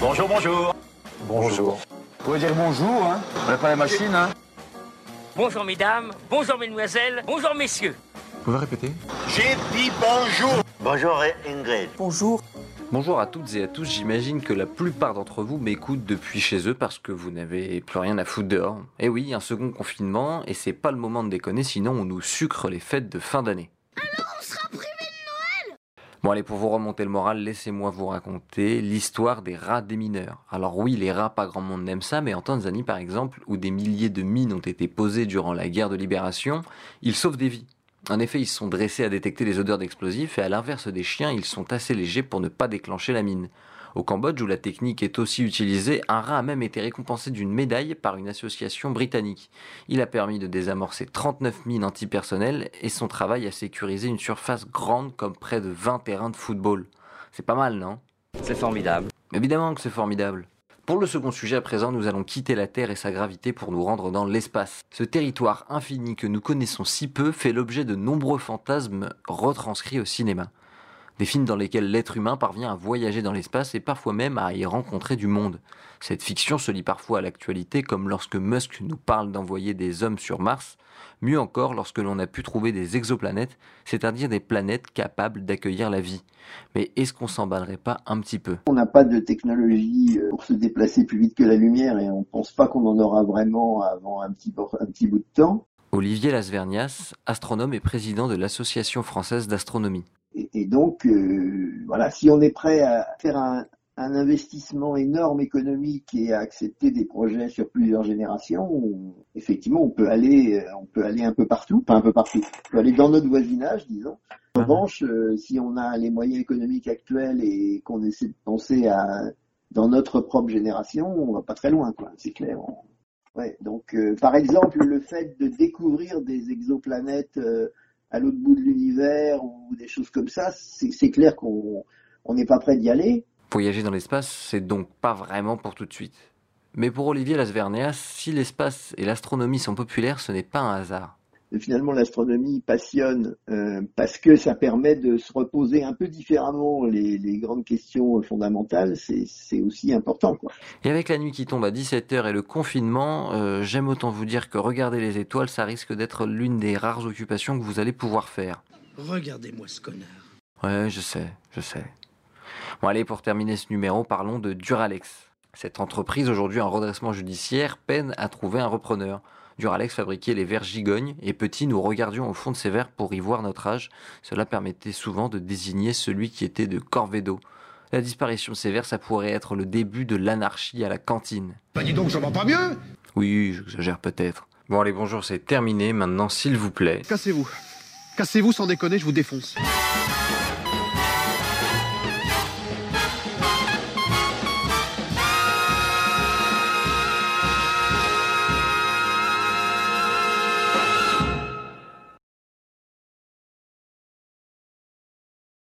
Bonjour, bonjour. Bonjour. Vous pouvez dire bonjour, hein On n'a pas la machine, hein Bonjour mesdames, bonjour mesdemoiselles, bonjour messieurs. Vous pouvez répéter J'ai dit bonjour. Bonjour Ingrid. Bonjour. Bonjour à toutes et à tous, j'imagine que la plupart d'entre vous m'écoutent depuis chez eux parce que vous n'avez plus rien à foutre dehors. Et oui, un second confinement, et c'est pas le moment de déconner, sinon on nous sucre les fêtes de fin d'année. Alors on sera privé de Noël Bon allez, pour vous remonter le moral, laissez-moi vous raconter l'histoire des rats démineurs. Alors oui, les rats, pas grand monde n'aime ça, mais en Tanzanie par exemple, où des milliers de mines ont été posées durant la guerre de libération, ils sauvent des vies. En effet, ils sont dressés à détecter les odeurs d'explosifs et à l'inverse des chiens, ils sont assez légers pour ne pas déclencher la mine. Au Cambodge, où la technique est aussi utilisée, un rat a même été récompensé d'une médaille par une association britannique. Il a permis de désamorcer 39 mines antipersonnelles et son travail a sécurisé une surface grande comme près de 20 terrains de football. C'est pas mal, non? C'est formidable. Évidemment que c'est formidable. Pour le second sujet à présent, nous allons quitter la Terre et sa gravité pour nous rendre dans l'espace. Ce territoire infini que nous connaissons si peu fait l'objet de nombreux fantasmes retranscrits au cinéma. Des films dans lesquels l'être humain parvient à voyager dans l'espace et parfois même à y rencontrer du monde. Cette fiction se lie parfois à l'actualité comme lorsque Musk nous parle d'envoyer des hommes sur Mars, mieux encore lorsque l'on a pu trouver des exoplanètes, c'est-à-dire des planètes capables d'accueillir la vie. Mais est-ce qu'on s'emballerait pas un petit peu? On n'a pas de technologie euh, pour se déplacer plus vite que la lumière et on pense pas qu'on en aura vraiment avant un petit, un petit bout de temps. Olivier Lasvernias, astronome et président de l'Association française d'astronomie. Et, et donc, euh, voilà, si on est prêt à faire un, un, investissement énorme économique et à accepter des projets sur plusieurs générations, on, effectivement, on peut aller, on peut aller un peu partout, pas un peu partout, on peut aller dans notre voisinage, disons. En revanche, euh, si on a les moyens économiques actuels et qu'on essaie de penser à dans notre propre génération, on va pas très loin, quoi. C'est clair. On... Ouais, donc, euh, par exemple, le fait de découvrir des exoplanètes euh, à l'autre bout de l'univers ou des choses comme ça, c'est clair qu'on n'est pas prêt d'y aller. Voyager dans l'espace, c'est donc pas vraiment pour tout de suite. Mais pour Olivier Lasvernias, si l'espace et l'astronomie sont populaires, ce n'est pas un hasard. Finalement, l'astronomie passionne euh, parce que ça permet de se reposer un peu différemment les, les grandes questions fondamentales. C'est aussi important. Quoi. Et avec la nuit qui tombe à 17h et le confinement, euh, j'aime autant vous dire que regarder les étoiles, ça risque d'être l'une des rares occupations que vous allez pouvoir faire. Regardez-moi ce connard. Ouais, je sais, je sais. Bon allez, pour terminer ce numéro, parlons de Duralex. Cette entreprise, aujourd'hui en redressement judiciaire, peine à trouver un repreneur. Duralex fabriquait les verres gigognes et petit, nous regardions au fond de ces verres pour y voir notre âge. Cela permettait souvent de désigner celui qui était de Corvedo. La disparition de ces verres, ça pourrait être le début de l'anarchie à la cantine. Bah dis donc, ça va pas mieux Oui, j'exagère peut-être. Bon allez, bonjour, c'est terminé. Maintenant, s'il vous plaît. Cassez-vous. Cassez-vous sans déconner, je vous défonce.